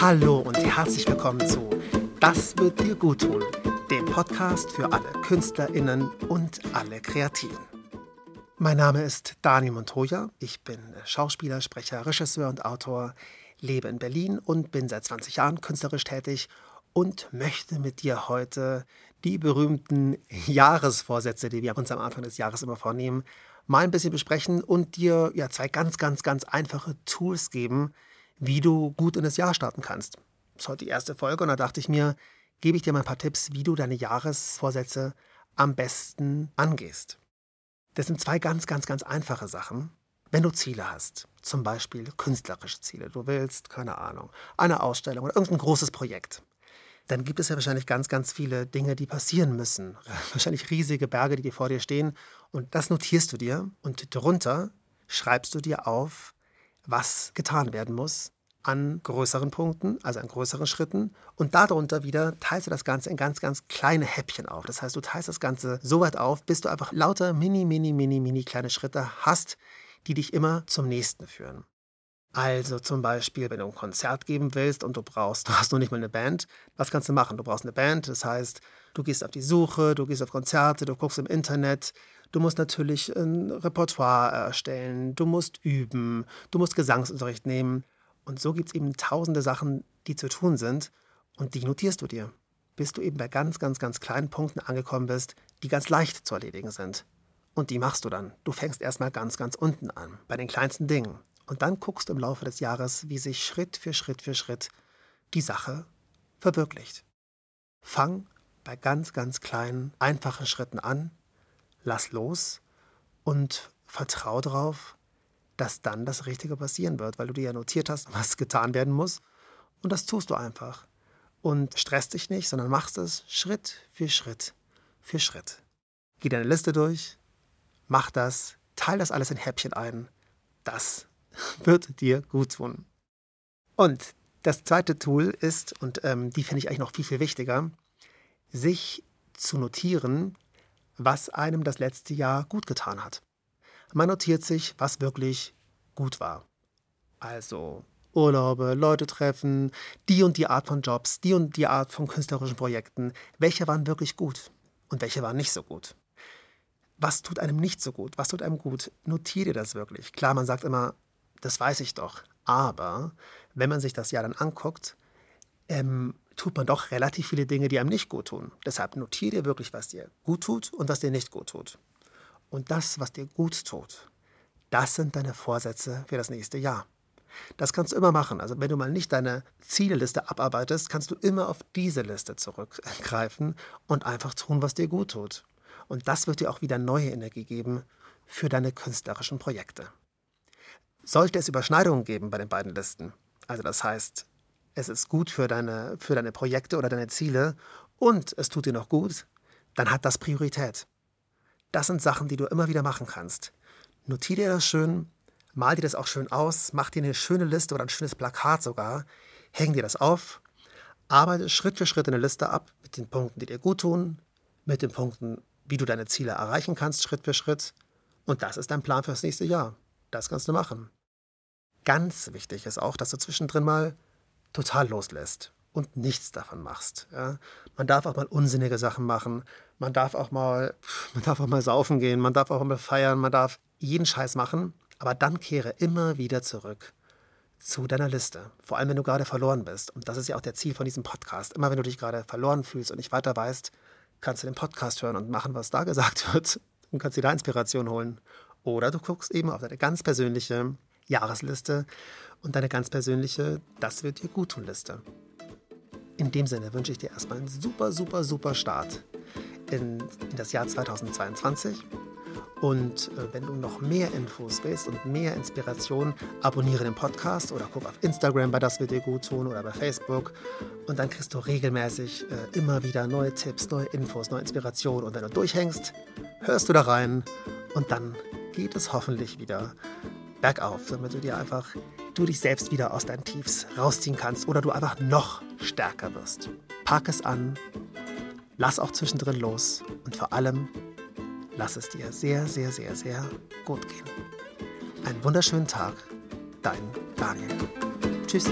Hallo und herzlich willkommen zu Das wird dir gut tun, dem Podcast für alle KünstlerInnen und alle Kreativen. Mein Name ist Daniel Montoya. Ich bin Schauspieler, Sprecher, Regisseur und Autor, lebe in Berlin und bin seit 20 Jahren künstlerisch tätig und möchte mit dir heute die berühmten Jahresvorsätze, die wir uns am Anfang des Jahres immer vornehmen, mal ein bisschen besprechen und dir ja zwei ganz, ganz, ganz einfache Tools geben, wie du gut in das Jahr starten kannst. Das ist heute die erste Folge und da dachte ich mir, gebe ich dir mal ein paar Tipps, wie du deine Jahresvorsätze am besten angehst. Das sind zwei ganz, ganz, ganz einfache Sachen. Wenn du Ziele hast, zum Beispiel künstlerische Ziele, du willst, keine Ahnung, eine Ausstellung oder irgendein großes Projekt, dann gibt es ja wahrscheinlich ganz, ganz viele Dinge, die passieren müssen. Wahrscheinlich riesige Berge, die dir vor dir stehen. Und das notierst du dir und darunter schreibst du dir auf, was getan werden muss an größeren Punkten, also an größeren Schritten. Und darunter wieder teilst du das Ganze in ganz, ganz kleine Häppchen auf. Das heißt, du teilst das Ganze so weit auf, bis du einfach lauter mini, mini, mini, mini kleine Schritte hast, die dich immer zum nächsten führen. Also zum Beispiel, wenn du ein Konzert geben willst und du brauchst, du hast noch nicht mal eine Band, was kannst du machen? Du brauchst eine Band, das heißt, du gehst auf die Suche, du gehst auf Konzerte, du guckst im Internet, du musst natürlich ein Repertoire erstellen, du musst üben, du musst Gesangsunterricht nehmen. Und so gibt es eben tausende Sachen, die zu tun sind und die notierst du dir, bis du eben bei ganz, ganz, ganz kleinen Punkten angekommen bist, die ganz leicht zu erledigen sind. Und die machst du dann. Du fängst erstmal ganz, ganz unten an, bei den kleinsten Dingen. Und dann guckst du im Laufe des Jahres, wie sich Schritt für Schritt für Schritt die Sache verwirklicht. Fang bei ganz, ganz kleinen, einfachen Schritten an, lass los und vertrau darauf, dass dann das Richtige passieren wird, weil du dir ja notiert hast, was getan werden muss. Und das tust du einfach. Und stresst dich nicht, sondern machst es Schritt für Schritt für Schritt. Geh deine Liste durch, mach das, teile das alles in Häppchen ein. Das wird dir gut tun. Und das zweite Tool ist, und ähm, die finde ich eigentlich noch viel, viel wichtiger, sich zu notieren, was einem das letzte Jahr gut getan hat. Man notiert sich, was wirklich gut war. Also Urlaube, Leute treffen, die und die Art von Jobs, die und die Art von künstlerischen Projekten. Welche waren wirklich gut und welche waren nicht so gut? Was tut einem nicht so gut? Was tut einem gut? Notiere dir das wirklich. Klar, man sagt immer, das weiß ich doch. Aber wenn man sich das Jahr dann anguckt, ähm, tut man doch relativ viele Dinge, die einem nicht gut tun. Deshalb notiere dir wirklich, was dir gut tut und was dir nicht gut tut. Und das, was dir gut tut, das sind deine Vorsätze für das nächste Jahr. Das kannst du immer machen. Also wenn du mal nicht deine Zieleliste abarbeitest, kannst du immer auf diese Liste zurückgreifen und einfach tun, was dir gut tut. Und das wird dir auch wieder neue Energie geben für deine künstlerischen Projekte. Sollte es Überschneidungen geben bei den beiden Listen, also das heißt, es ist gut für deine, für deine Projekte oder deine Ziele und es tut dir noch gut, dann hat das Priorität. Das sind Sachen, die du immer wieder machen kannst. Notier dir das schön, mal dir das auch schön aus, mach dir eine schöne Liste oder ein schönes Plakat sogar, häng dir das auf, arbeite Schritt für Schritt eine Liste ab mit den Punkten, die dir gut tun, mit den Punkten, wie du deine Ziele erreichen kannst, Schritt für Schritt. Und das ist dein Plan fürs nächste Jahr. Das kannst du machen. Ganz wichtig ist auch, dass du zwischendrin mal total loslässt und nichts davon machst. Ja? Man darf auch mal unsinnige Sachen machen. Man darf auch mal, man darf auch mal saufen gehen. Man darf auch mal feiern. Man darf jeden Scheiß machen. Aber dann kehre immer wieder zurück zu deiner Liste. Vor allem, wenn du gerade verloren bist. Und das ist ja auch der Ziel von diesem Podcast. Immer wenn du dich gerade verloren fühlst und nicht weiter weißt, kannst du den Podcast hören und machen, was da gesagt wird. Und kannst dir da Inspiration holen. Oder du guckst eben auf deine ganz persönliche Jahresliste und deine ganz persönliche Das wird dir gut tun Liste. In dem Sinne wünsche ich dir erstmal einen super, super, super Start in, in das Jahr 2022. Und äh, wenn du noch mehr Infos willst und mehr Inspiration, abonniere den Podcast oder guck auf Instagram bei Das wird dir gut tun oder bei Facebook. Und dann kriegst du regelmäßig äh, immer wieder neue Tipps, neue Infos, neue Inspirationen. Und wenn du durchhängst, hörst du da rein und dann geht es hoffentlich wieder bergauf, damit du dir einfach, du dich selbst wieder aus deinen Tiefs rausziehen kannst oder du einfach noch stärker wirst. Pack es an, lass auch zwischendrin los und vor allem lass es dir sehr, sehr, sehr, sehr gut gehen. Einen wunderschönen Tag, dein Daniel. Tschüss.